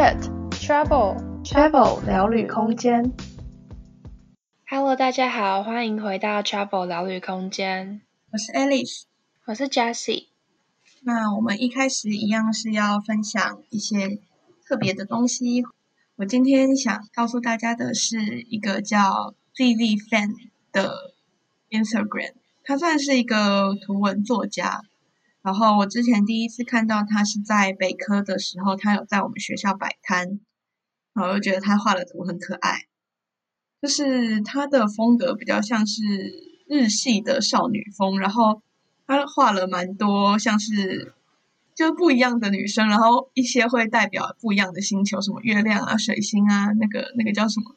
Chat Travel Travel 聊旅空间。Hello，大家好，欢迎回到 Travel 聊旅空间。我是 Alice，我是 Jessie。那我们一开始一样是要分享一些特别的东西。我今天想告诉大家的是一个叫 Vivi Fan 的 Instagram，他算是一个图文作家。然后我之前第一次看到他是在北科的时候，他有在我们学校摆摊，然后我就觉得他画的图很可爱，就是他的风格比较像是日系的少女风，然后他画了蛮多像是就不一样的女生，然后一些会代表不一样的星球，什么月亮啊、水星啊，那个那个叫什么？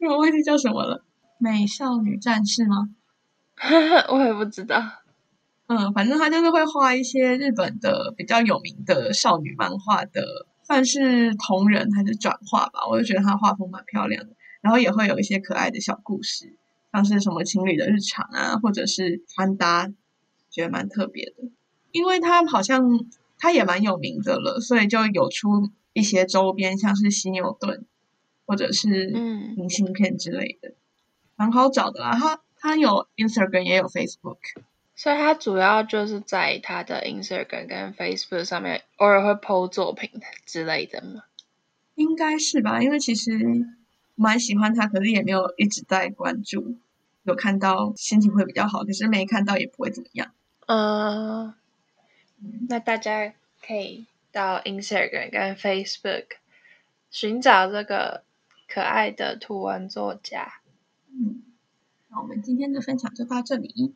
我忘记叫什么了，美少女战士吗？我也不知道。嗯，反正他就是会画一些日本的比较有名的少女漫画的，算是同人还是转化吧。我就觉得他画风蛮漂亮的，然后也会有一些可爱的小故事，像是什么情侣的日常啊，或者是穿搭，觉得蛮特别的。因为他好像他也蛮有名的了，所以就有出一些周边，像是犀牛盾或者是明信片之类的，蛮好找的啦。他他有 Instagram 也有 Facebook。所以他主要就是在他的 Instagram 跟 Facebook 上面偶尔会 po 作品之类的吗？应该是吧，因为其实蛮喜欢他，可是也没有一直在关注。有看到心情会比较好，可是没看到也不会怎么样。嗯，那大家可以到 Instagram 跟 Facebook 寻找这个可爱的图文作家。嗯，那我们今天的分享就到这里。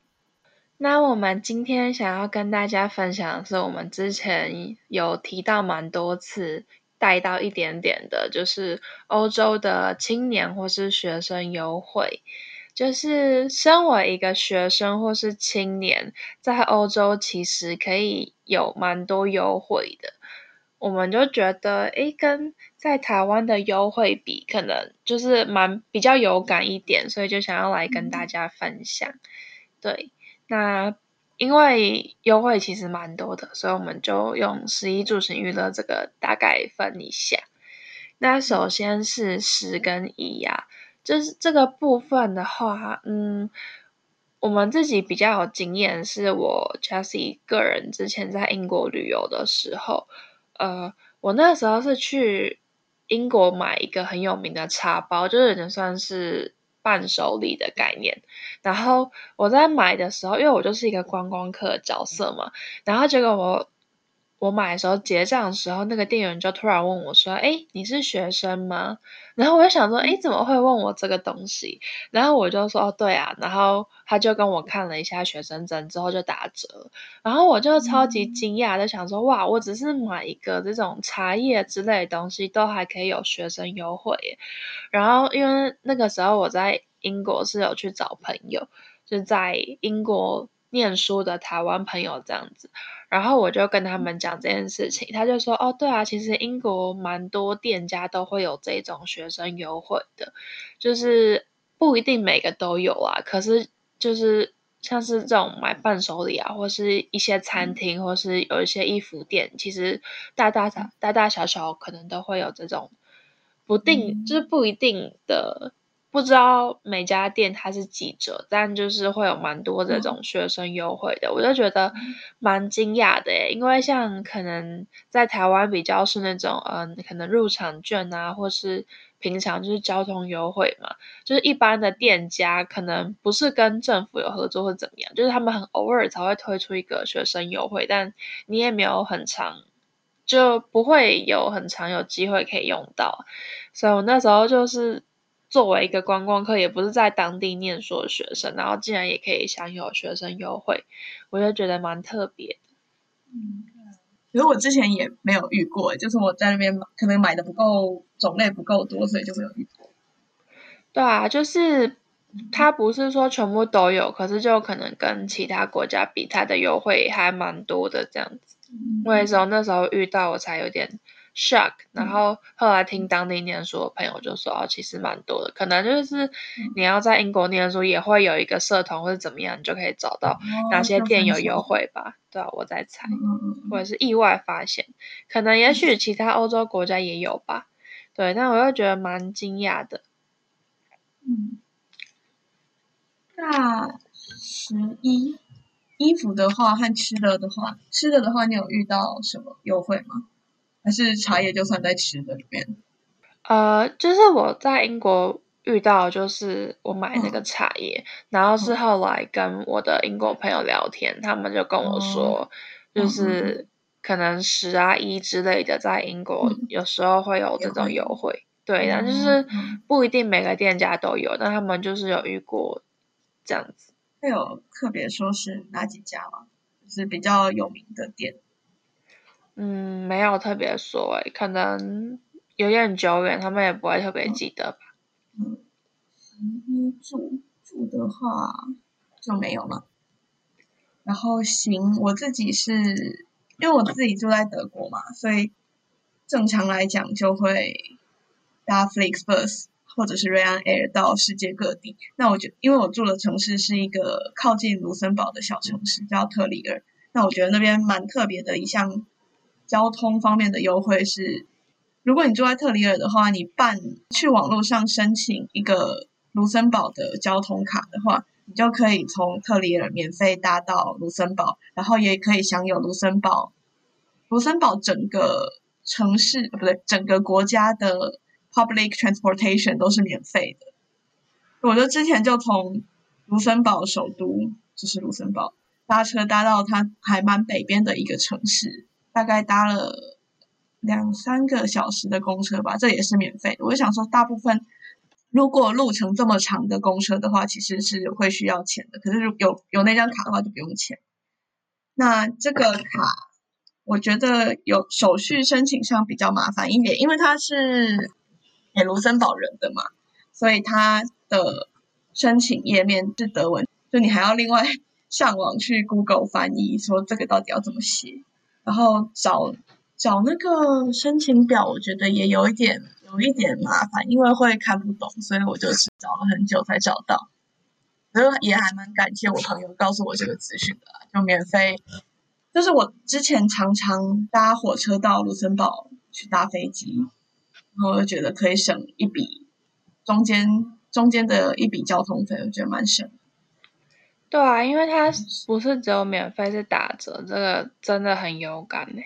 那我们今天想要跟大家分享的是，我们之前有提到蛮多次，带到一点点的，就是欧洲的青年或是学生优惠。就是身为一个学生或是青年，在欧洲其实可以有蛮多优惠的。我们就觉得，诶，跟在台湾的优惠比，可能就是蛮比较有感一点，所以就想要来跟大家分享。对。那因为优惠其实蛮多的，所以我们就用十一住行娱乐这个大概分一下。那首先是十跟一呀，就是这个部分的话，嗯，我们自己比较有经验，是我 Jessie 个人之前在英国旅游的时候，呃，我那时候是去英国买一个很有名的茶包，就是人算是。伴手礼的概念，然后我在买的时候，因为我就是一个观光客角色嘛，然后结果我我买的时候结账的时候，那个店员就突然问我说：“哎，你是学生吗？”然后我就想说：“哎，怎么会问我这个东西？”然后我就说：“哦，对啊。”然后他就跟我看了一下学生证之后就打折，然后我就超级惊讶的想说：“哇，我只是买一个这种茶叶之类的东西，都还可以有学生优惠耶。”然后因为那个时候我在英国是有去找朋友，就在英国念书的台湾朋友这样子，然后我就跟他们讲这件事情，他就说：“哦，对啊，其实英国蛮多店家都会有这种学生优惠的，就是不一定每个都有啊，可是就是像是这种买伴手礼啊，或是一些餐厅，或是有一些衣服店，其实大大大大大小小可能都会有这种不定，就是不一定的。”不知道每家店它是几折，但就是会有蛮多这种学生优惠的，我就觉得蛮惊讶的耶。因为像可能在台湾比较是那种，嗯，可能入场券啊，或是平常就是交通优惠嘛，就是一般的店家可能不是跟政府有合作或怎么样，就是他们很偶尔才会推出一个学生优惠，但你也没有很长，就不会有很长有机会可以用到。所以我那时候就是。作为一个观光客，也不是在当地念书的学生，然后竟然也可以享有学生优惠，我就觉得蛮特别的。嗯，其实我之前也没有遇过，就是我在那边可能买的不够种类不够多，所以就没有遇过。对啊，就是它不是说全部都有，可是就可能跟其他国家比，它的优惠还蛮多的这样子。嗯，我也是那时候遇到，我才有点 shock，然后后来听当地念书的朋友就说，哦，其实蛮多的，可能就是你要在英国念书，也会有一个社团或者怎么样，你就可以找到哪些店有优惠吧？对啊，我在猜，或者是意外发现，可能也许其他欧洲国家也有吧。对，但我又觉得蛮惊讶的。嗯，那十一衣服的话和吃的的话，吃的的话，你有遇到什么优惠吗？还是茶叶就算在吃的里面？呃，就是我在英国遇到，就是我买那个茶叶，嗯、然后是后来跟我的英国朋友聊天，嗯、他们就跟我说，嗯、就是可能十啊一之类的，在英国有时候会有这种优惠。嗯、对，但就是不一定每个店家都有，但他们就是有遇过这样子。会有特别说是哪几家吗？就是比较有名的店。嗯，没有特别说诶，可能有点久远，他们也不会特别记得吧。嗯，嗯，住住的话就没有了。然后行，我自己是因为我自己住在德国嘛，所以正常来讲就会搭 Flixbus 或者是 Ryanair 到世界各地。那我觉因为我住的城市是一个靠近卢森堡的小城市，叫特里尔。那我觉得那边蛮特别的一项。交通方面的优惠是，如果你住在特里尔的话，你办去网络上申请一个卢森堡的交通卡的话，你就可以从特里尔免费搭到卢森堡，然后也可以享有卢森堡卢森堡整个城市，不对，整个国家的 public transportation 都是免费的。我就之前就从卢森堡首都，就是卢森堡，搭车搭到它还蛮北边的一个城市。大概搭了两三个小时的公车吧，这也是免费的。我就想说，大部分如果路程这么长的公车的话，其实是会需要钱的。可是有有那张卡的话，就不用钱。那这个卡，我觉得有手续申请上比较麻烦一点，因为它是给卢森堡人的嘛，所以它的申请页面是德文，就你还要另外上网去 Google 翻译，说这个到底要怎么写。然后找找那个申请表，我觉得也有一点有一点麻烦，因为会看不懂，所以我就是找了很久才找到。所以也还蛮感谢我朋友告诉我这个资讯的，就免费。就是我之前常常搭火车到卢森堡去搭飞机，然后我就觉得可以省一笔中间中间的一笔交通费，我觉得蛮省。对啊，因为它不是只有免费，是打折，这个真的很有感呢。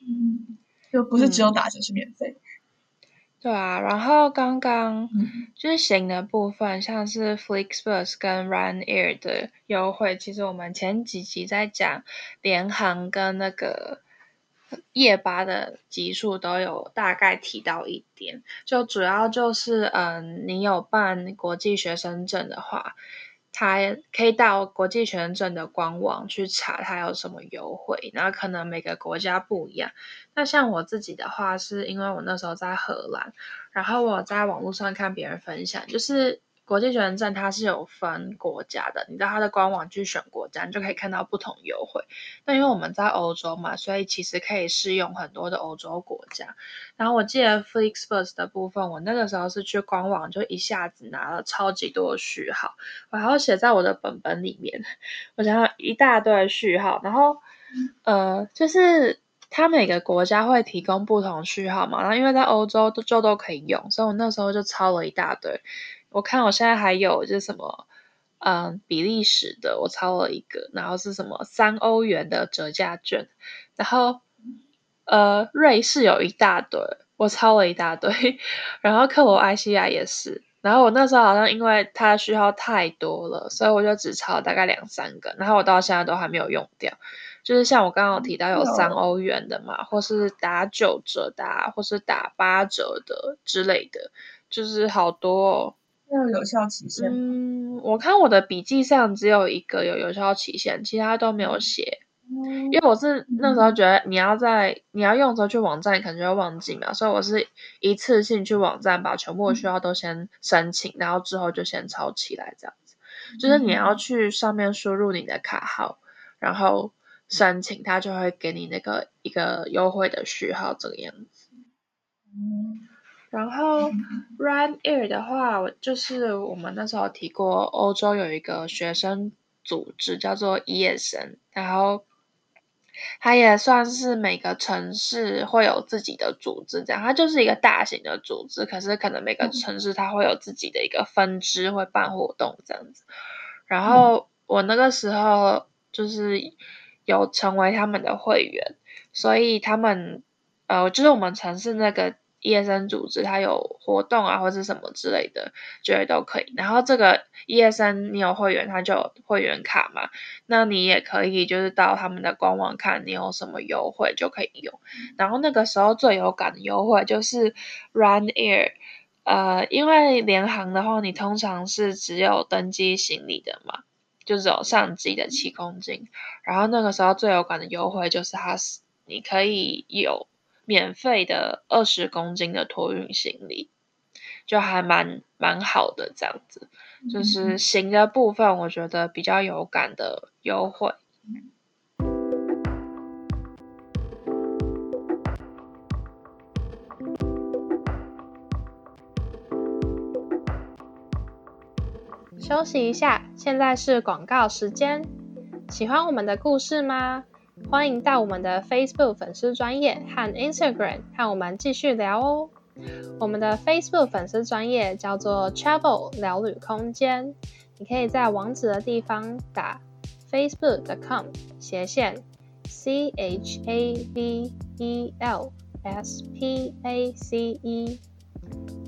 嗯，就不是只有打折，是免费。对啊，然后刚刚就是行的部分，像是 Flixbus 跟 Ryanair 的优惠，其实我们前几集在讲联航跟那个夜巴的集数都有大概提到一点，就主要就是嗯，你有办国际学生证的话。他可以到国际学生证的官网去查，它有什么优惠。然后可能每个国家不一样。那像我自己的话，是因为我那时候在荷兰，然后我在网络上看别人分享，就是。国际学生证它是有分国家的，你到它的官网去选国家，你就可以看到不同优惠。那因为我们在欧洲嘛，所以其实可以适用很多的欧洲国家。然后我记得 Flixbus 的部分，我那个时候是去官网就一下子拿了超级多的序号，我还要写在我的本本里面，我想要一大堆的序号。然后呃，就是它每个国家会提供不同序号嘛，然后因为在欧洲都就都可以用，所以我那时候就抄了一大堆。我看我现在还有就是什么，嗯，比利时的我抄了一个，然后是什么三欧元的折价券，然后呃，瑞士有一大堆，我抄了一大堆，然后克罗埃西亚也是，然后我那时候好像因为它的序号太多了，所以我就只抄了大概两三个，然后我到现在都还没有用掉，就是像我刚刚有提到有三欧元的嘛，或是打九折的，或是打八折的之类的，就是好多哦。要有效期限？嗯，我看我的笔记上只有一个有有效期限，其他都没有写。嗯，因为我是那时候觉得你要在你要用的时候去网站，你可能就会忘记嘛，所以我是一次性去网站把全部的需要都先申请，然后之后就先抄起来这样子。就是你要去上面输入你的卡号，然后申请，他就会给你那个一个优惠的序号这个样子。然后 Ryanair 的话，我就是我们那时候提过，欧洲有一个学生组织叫做 ESN，然后它也算是每个城市会有自己的组织，这样它就是一个大型的组织，可是可能每个城市它会有自己的一个分支，会办活动这样子。然后我那个时候就是有成为他们的会员，所以他们呃，就是我们城市那个。ESN 组织它有活动啊，或者什么之类的，觉得都可以。然后这个 ESN 你有会员，它就有会员卡嘛，那你也可以就是到他们的官网看你有什么优惠就可以用。然后那个时候最有感的优惠就是 Ryanair，呃，因为联航的话，你通常是只有登机行李的嘛，就只有上机的七公斤。然后那个时候最有感的优惠就是它是你可以有。免费的二十公斤的托运行李，就还蛮蛮好的，这样子，就是行的部分，我觉得比较有感的优惠。休息一下，现在是广告时间。喜欢我们的故事吗？欢迎到我们的 Facebook 粉丝专业和 Instagram 和我们继续聊哦。我们的 Facebook 粉丝专业叫做 Travel 聊旅空间，你可以在网址的地方打 facebook.com 斜线 c h a v e l s p a c e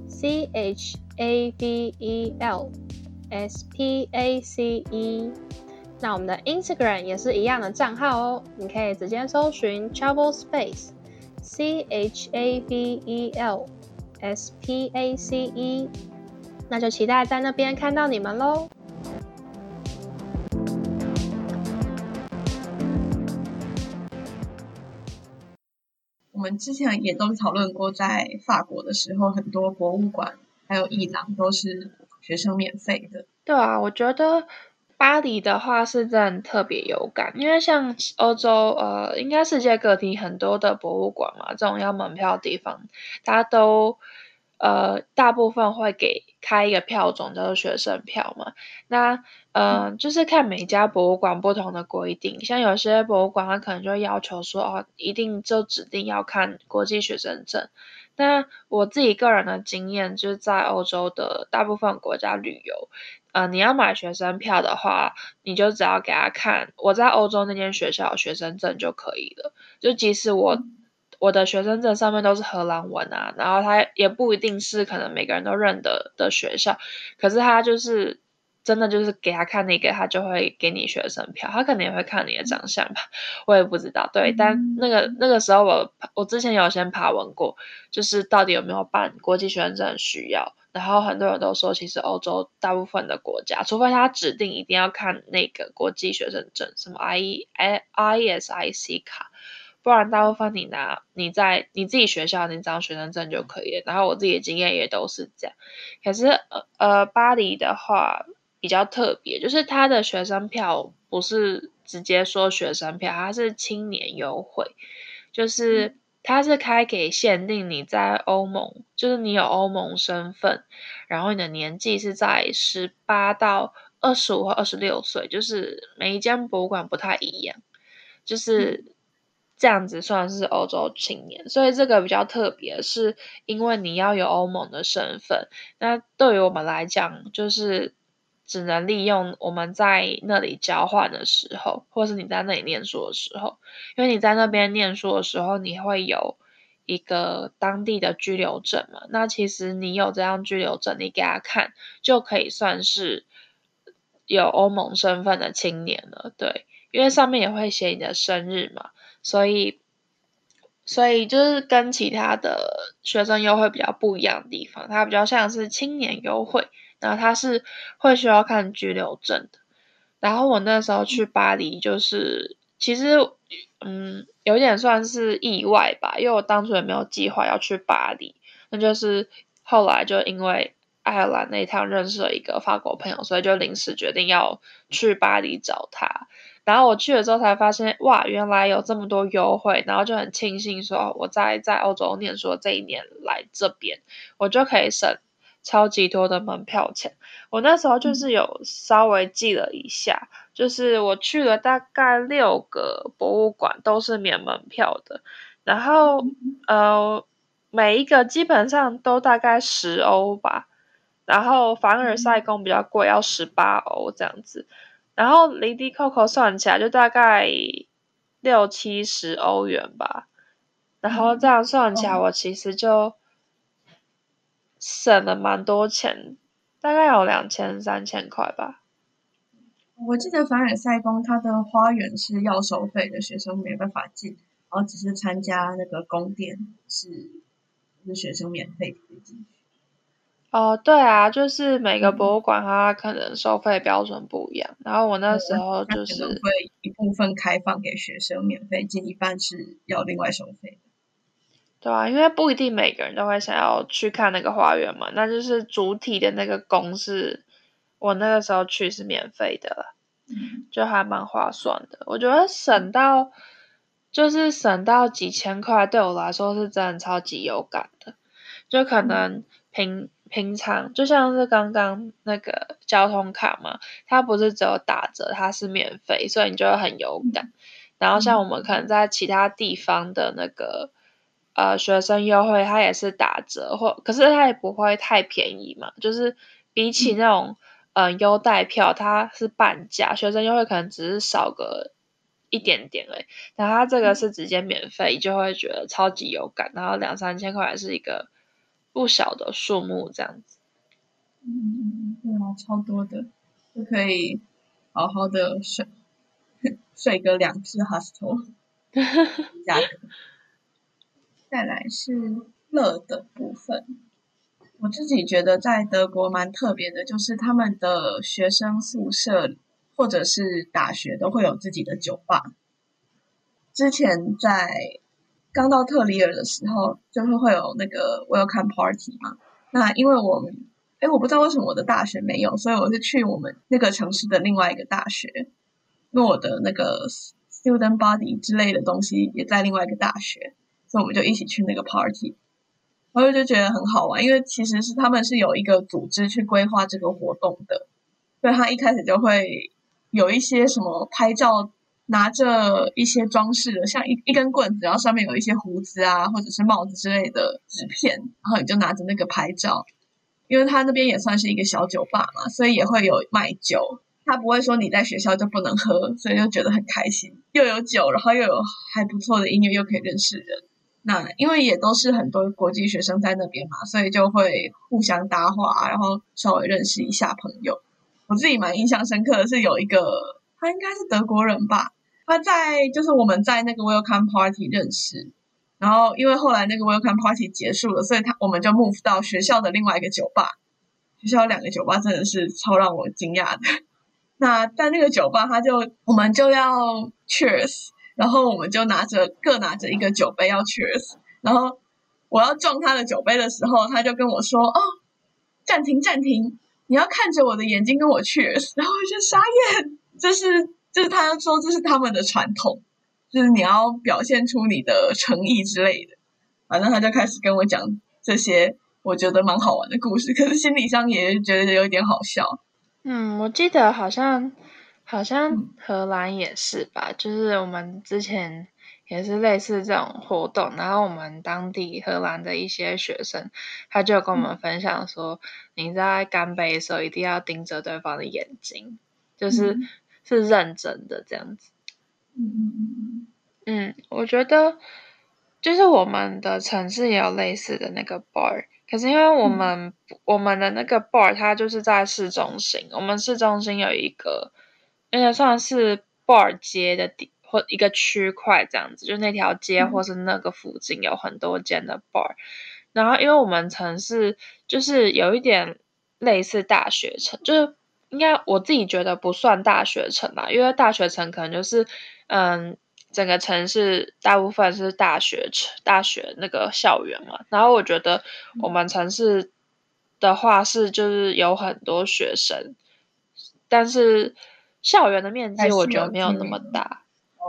c h a v e l s p a c e。那我们的 Instagram 也是一样的账号哦，你可以直接搜寻 Travel Space，C H A V E L S P A C E，那就期待在那边看到你们喽。我们之前也都讨论过，在法国的时候，很多博物馆还有艺廊都是学生免费的。对啊，我觉得。巴黎的话是真的特别有感，因为像欧洲，呃，应该世界各地很多的博物馆嘛，这种要门票的地方，大家都，呃，大部分会给开一个票种叫做学生票嘛。那，呃，就是看每家博物馆不同的规定，像有些博物馆它可能就要求说，哦，一定就指定要看国际学生证。那我自己个人的经验就是在欧洲的大部分国家旅游。呃，你要买学生票的话，你就只要给他看我在欧洲那间学校学生证就可以了。就即使我我的学生证上面都是荷兰文啊，然后他也不一定是可能每个人都认得的学校，可是他就是真的就是给他看那个，他就会给你学生票。他可能也会看你的长相吧，我也不知道。对，但那个那个时候我我之前有先爬文过，就是到底有没有办国际学生证需要。然后很多人都说，其实欧洲大部分的国家，除非他指定一定要看那个国际学生证，什么 I I I S I C 卡，不然大部分你拿你在你自己学校那张学生证就可以了。然后我自己的经验也都是这样。可是呃呃，巴黎的话比较特别，就是他的学生票不是直接说学生票，它是青年优惠，就是。嗯它是开给限定你在欧盟，就是你有欧盟身份，然后你的年纪是在十八到二十五或二十六岁，就是每一间博物馆不太一样，就是这样子算是欧洲青年。所以这个比较特别，是因为你要有欧盟的身份。那对于我们来讲，就是。只能利用我们在那里交换的时候，或是你在那里念书的时候，因为你在那边念书的时候，你会有一个当地的居留证嘛。那其实你有这样居留证，你给他看，就可以算是有欧盟身份的青年了。对，因为上面也会写你的生日嘛，所以，所以就是跟其他的学生优惠比较不一样的地方，它比较像是青年优惠。然后他是会需要看居留证的。然后我那时候去巴黎，就是其实嗯有点算是意外吧，因为我当初也没有计划要去巴黎。那就是后来就因为爱尔兰那一趟认识了一个法国朋友，所以就临时决定要去巴黎找他。然后我去了之后才发现，哇，原来有这么多优惠，然后就很庆幸说我在在欧洲念书这一年来这边，我就可以省超级多的门票钱。我那时候就是有稍微记了一下，嗯、就是我去了大概六个博物馆，都是免门票的，然后、嗯、呃。每一个基本上都大概十欧吧，然后凡尔赛宫比较贵，要十八欧这样子，然后离离扣扣算起来就大概六七十欧元吧，然后这样算起来我其实就省了蛮多钱，大概有两千三千块吧。我记得凡尔赛宫它的花园是要收费的，学生没办法进，然后只是参加那个宫殿是。是学生免费可以进去。哦，对啊，就是每个博物馆它可能收费标准不一样。嗯、然后我那时候就是会一部分开放给学生免费进，一半是要另外收费。对啊，因为不一定每个人都会想要去看那个花园嘛。那就是主体的那个宫是，我那个时候去是免费的，嗯、就还蛮划算的。我觉得省到。就是省到几千块，对我来说是真的超级有感的。就可能平平常，就像是刚刚那个交通卡嘛，它不是只有打折，它是免费，所以你就会很有感。然后像我们可能在其他地方的那个呃学生优惠，它也是打折，或可是它也不会太便宜嘛。就是比起那种嗯优待票，它是半价，学生优惠可能只是少个。一点点诶，然后它这个是直接免费，嗯、就会觉得超级有感。然后两三千块还是一个不小的数目，这样子。嗯，对啊，超多的，就可以好好的睡 睡个两次 hostel。价格。再来是乐的部分，我自己觉得在德国蛮特别的，就是他们的学生宿舍。或者是大学都会有自己的酒吧。之前在刚到特里尔的时候，就是会有那个 welcome party 嘛。那因为我们，哎，我不知道为什么我的大学没有，所以我是去我们那个城市的另外一个大学，因为我的那个 student body 之类的东西也在另外一个大学，所以我们就一起去那个 party。然后就觉得很好玩，因为其实是他们是有一个组织去规划这个活动的，所以他一开始就会。有一些什么拍照拿着一些装饰的，像一一根棍子，然后上面有一些胡子啊，或者是帽子之类的纸片，然后你就拿着那个拍照。因为他那边也算是一个小酒吧嘛，所以也会有卖酒。他不会说你在学校就不能喝，所以就觉得很开心，又有酒，然后又有还不错的音乐，又可以认识人。那因为也都是很多国际学生在那边嘛，所以就会互相搭话，然后稍微认识一下朋友。我自己蛮印象深刻的是有一个，他应该是德国人吧，他在就是我们在那个 welcome party 认识，然后因为后来那个 welcome party 结束了，所以他我们就 move 到学校的另外一个酒吧。学校有两个酒吧真的是超让我惊讶的。那在那个酒吧，他就我们就要 cheers，然后我们就拿着各拿着一个酒杯要 cheers，然后我要撞他的酒杯的时候，他就跟我说：“哦，暂停，暂停。”你要看着我的眼睛跟我 cheers，然后我就傻眼。这是，就是他说这是他们的传统，就是你要表现出你的诚意之类的。反正他就开始跟我讲这些，我觉得蛮好玩的故事，可是心理上也觉得有点好笑。嗯，我记得好像好像荷兰也是吧，就是我们之前。也是类似这种活动，然后我们当地荷兰的一些学生，他就跟我们分享说，你在干杯的时候一定要盯着对方的眼睛，就是是认真的这样子。嗯嗯嗯嗯，我觉得就是我们的城市也有类似的那个 bar，可是因为我们、嗯、我们的那个 bar 它就是在市中心，我们市中心有一个应该算是 bar 街的地。或一个区块这样子，就那条街或是那个附近有很多间的 bar，、嗯、然后因为我们城市就是有一点类似大学城，就是应该我自己觉得不算大学城吧，因为大学城可能就是嗯整个城市大部分是大学城大学那个校园嘛，然后我觉得我们城市的话是就是有很多学生，但是。校园的面积我觉得没有那么大。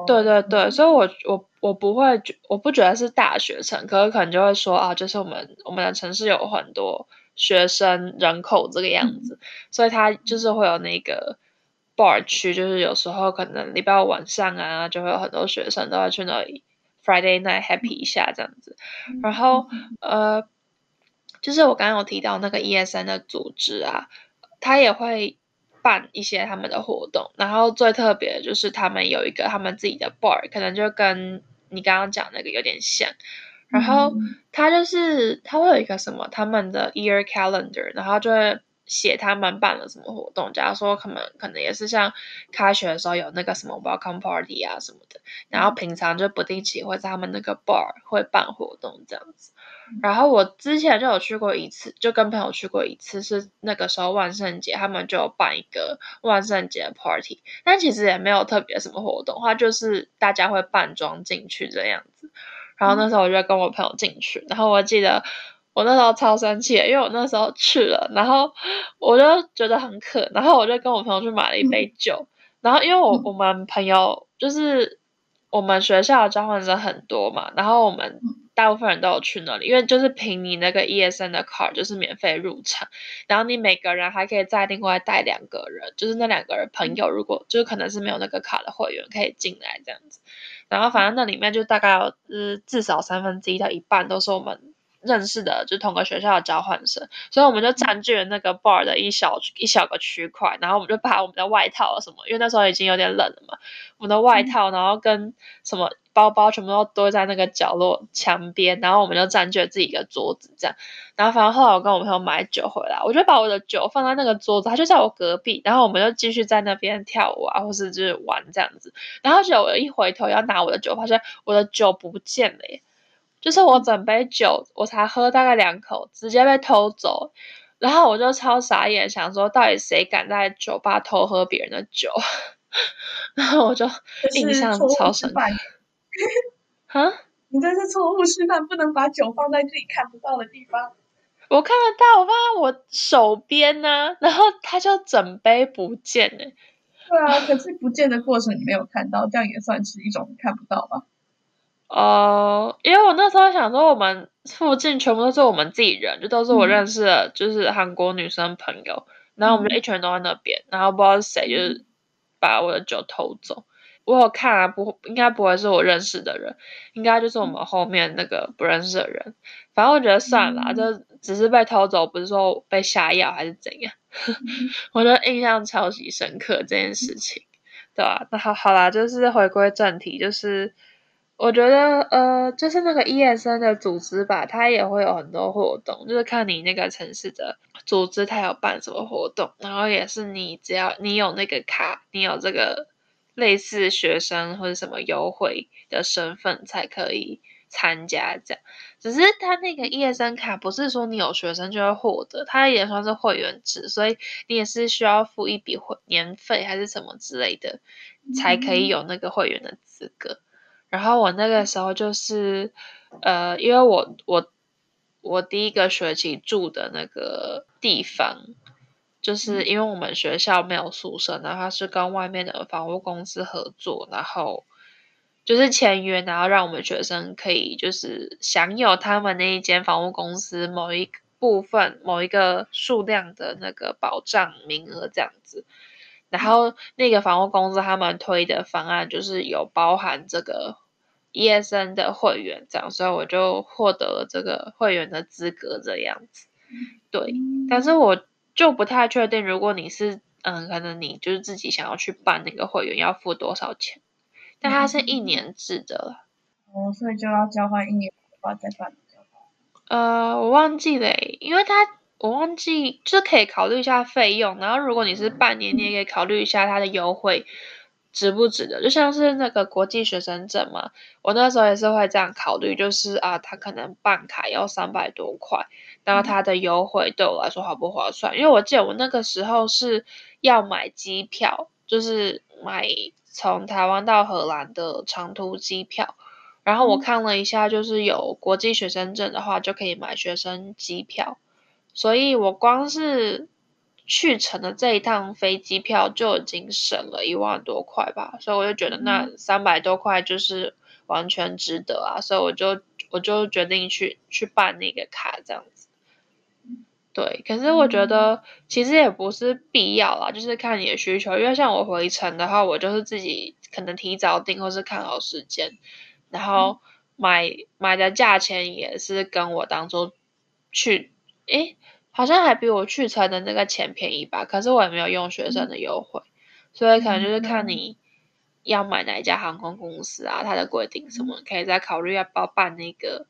对对对，所以我我我不会觉，我不觉得是大学城，可是可能就会说啊，就是我们我们的城市有很多学生人口这个样子，嗯、所以它就是会有那个 bar 区，就是有时候可能礼拜五晚上啊，就会有很多学生都会去那里 Friday night happy 一下这样子，然后呃，就是我刚刚有提到那个 ESN 的组织啊，他也会。办一些他们的活动，然后最特别的就是他们有一个他们自己的 bar，可能就跟你刚刚讲那个有点像。然后他就是他会有一个什么他们的 year calendar，然后就会写他们办了什么活动。假如说可能可能也是像开学的时候有那个什么 welcome party 啊什么的，然后平常就不定期会在他们那个 bar 会办活动这样子。然后我之前就有去过一次，就跟朋友去过一次，是那个时候万圣节，他们就有办一个万圣节的 party，但其实也没有特别什么活动，它就是大家会扮装进去这样子。然后那时候我就跟我朋友进去，然后我记得我那时候超生气，因为我那时候去了，然后我就觉得很渴，然后我就跟我朋友去买了一杯酒，然后因为我我们朋友就是我们学校的交换生很多嘛，然后我们。大部分人都有去那里，因为就是凭你那个 ESN 的 card 就是免费入场，然后你每个人还可以再另外带两个人，就是那两个人朋友，如果就是可能是没有那个卡的会员可以进来这样子，然后反正那里面就大概有呃至少三分之一到一半都是我们。认识的就同个学校的交换生，所以我们就占据了那个 bar 的一小一小个区块，然后我们就把我们的外套什么，因为那时候已经有点冷了嘛，我们的外套，然后跟什么包包全部都堆在那个角落墙边，然后我们就占据了自己一个桌子这样，然后反正后来我跟我朋友买酒回来，我就把我的酒放在那个桌子，他就在我隔壁，然后我们就继续在那边跳舞啊，或是就是玩这样子，然后就我一回头要拿我的酒，发现我的酒不见了耶。就是我整杯酒，我才喝大概两口，直接被偷走，然后我就超傻眼，想说到底谁敢在酒吧偷喝别人的酒？然后我就印象超深刻。哈？你这是错误示范，不能把酒放在自己看不到的地方。我看得到，我放在我手边呢、啊，然后他就整杯不见了。对啊，可是不见的过程你没有看到，这样也算是一种看不到吧？哦，uh, 因为我那时候想说，我们附近全部都是我们自己人，就都是我认识的，就是韩国女生朋友，嗯、然后我们就一群人都在那边，然后不知道是谁就是把我的酒偷走。我有看啊，不，应该不会是我认识的人，应该就是我们后面那个不认识的人。反正我觉得算了，嗯、就只是被偷走，不是说被下药还是怎样。嗯、我觉得印象超级深刻这件事情，对吧、啊？那好好啦，就是回归正题，就是。我觉得，呃，就是那个 ESN 的组织吧，它也会有很多活动，就是看你那个城市的组织，它有办什么活动，然后也是你只要你有那个卡，你有这个类似学生或者什么优惠的身份才可以参加这样。只是它那个 ESN 卡不是说你有学生就会获得，它也算是会员制，所以你也是需要付一笔会年费还是什么之类的，才可以有那个会员的资格。然后我那个时候就是，呃，因为我我我第一个学期住的那个地方，就是因为我们学校没有宿舍，然后是跟外面的房屋公司合作，然后就是签约，然后让我们学生可以就是享有他们那一间房屋公司某一部分某一个数量的那个保障名额这样子。然后那个房屋公司他们推的方案就是有包含这个 ESN 的会员这样，所以我就获得了这个会员的资格这样子。对，但是我就不太确定，如果你是嗯，可能你就是自己想要去办那个会员，要付多少钱？但它是一年制的了。哦，所以就要交换一年的话再办。呃，我忘记了，因为它。我忘记，就是可以考虑一下费用，然后如果你是半年，你也可以考虑一下它的优惠值不值得。就像是那个国际学生证嘛，我那时候也是会这样考虑，就是啊，他可能办卡要三百多块，然后他的优惠对我来说划不划算？因为我记得我那个时候是要买机票，就是买从台湾到荷兰的长途机票，然后我看了一下，就是有国际学生证的话，就可以买学生机票。所以我光是去程的这一趟飞机票就已经省了一万多块吧，所以我就觉得那三百多块就是完全值得啊，所以我就我就决定去去办那个卡这样子。对，可是我觉得其实也不是必要啦，就是看你的需求，因为像我回程的话，我就是自己可能提早订或是看好时间，然后买买的价钱也是跟我当初去，诶。好像还比我去程的那个钱便宜吧，可是我也没有用学生的优惠，嗯、所以可能就是看你要买哪一家航空公司啊，它的规定什么，可以再考虑要不要办那个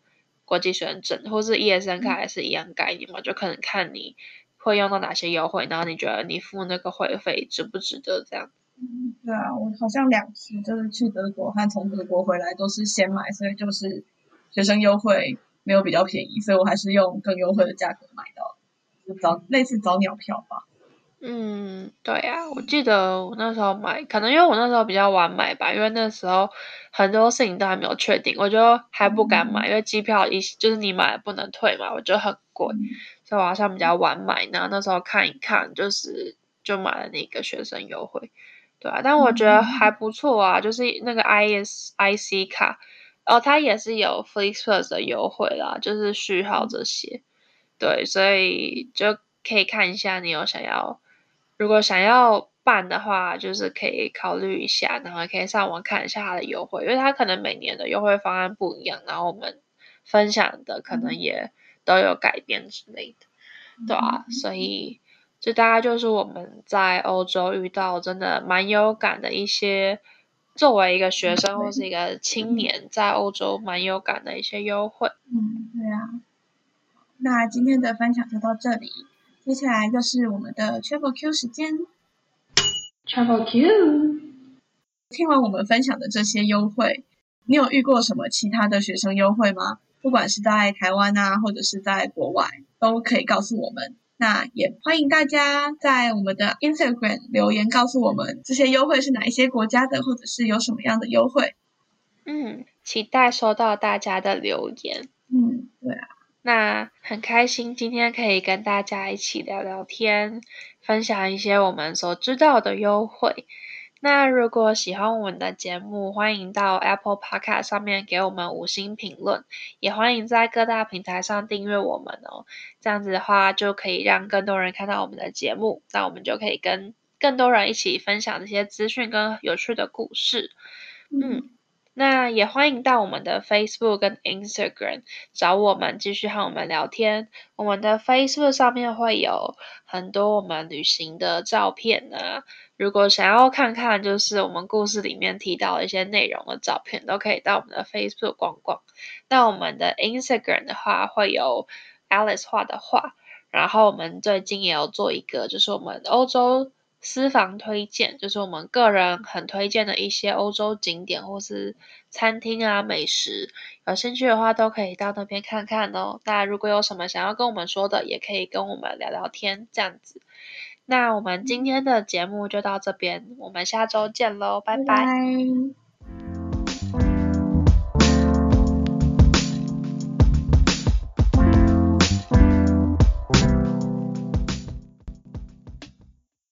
国际学生证，或是 ESN 卡，还是一样概念嘛，就可能看你会用到哪些优惠，然后你觉得你付那个会费值不值得这样。嗯，对啊，我好像两次就是去德国和从德国回来都是先买，所以就是学生优惠没有比较便宜，所以我还是用更优惠的价格买到。早类似早鸟票吧。嗯，对啊，我记得我那时候买，可能因为我那时候比较晚买吧，因为那时候很多事情都还没有确定，我就还不敢买，嗯、因为机票一就是你买了不能退嘛，我觉得很贵，嗯、所以我好像比较晚买，然后那时候看一看，就是就买了那个学生优惠，对啊，但我觉得还不错啊，嗯、就是那个 ISIC 卡，哦，它也是有 FlixBus 的优惠啦，就是序号这些。对，所以就可以看一下，你有想要，如果想要办的话，就是可以考虑一下，然后可以上网看一下它的优惠，因为它可能每年的优惠方案不一样，然后我们分享的可能也都有改变之类的，嗯、对啊，所以这大概就是我们在欧洲遇到真的蛮有感的一些，作为一个学生或是一个青年在欧洲蛮有感的一些优惠。嗯，对啊。那今天的分享就到这里，接下来就是我们的 Travel Q 时间。Travel Q，听完我们分享的这些优惠，你有遇过什么其他的学生优惠吗？不管是在台湾啊，或者是在国外，都可以告诉我们。那也欢迎大家在我们的 Instagram 留言告诉我们这些优惠是哪一些国家的，或者是有什么样的优惠。嗯，期待收到大家的留言。嗯，对啊。那很开心今天可以跟大家一起聊聊天，分享一些我们所知道的优惠。那如果喜欢我们的节目，欢迎到 Apple Podcast 上面给我们五星评论，也欢迎在各大平台上订阅我们哦。这样子的话，就可以让更多人看到我们的节目，那我们就可以跟更多人一起分享这些资讯跟有趣的故事。嗯。那也欢迎到我们的 Facebook 跟 Instagram 找我们，继续和我们聊天。我们的 Facebook 上面会有很多我们旅行的照片呢。如果想要看看，就是我们故事里面提到的一些内容的照片，都可以到我们的 Facebook 逛逛。那我们的 Instagram 的话，会有 Alice 画的画。然后我们最近也有做一个，就是我们欧洲。私房推荐就是我们个人很推荐的一些欧洲景点或是餐厅啊、美食，有兴趣的话都可以到那边看看哦。那如果有什么想要跟我们说的，也可以跟我们聊聊天这样子。那我们今天的节目就到这边，我们下周见喽，拜拜。拜拜。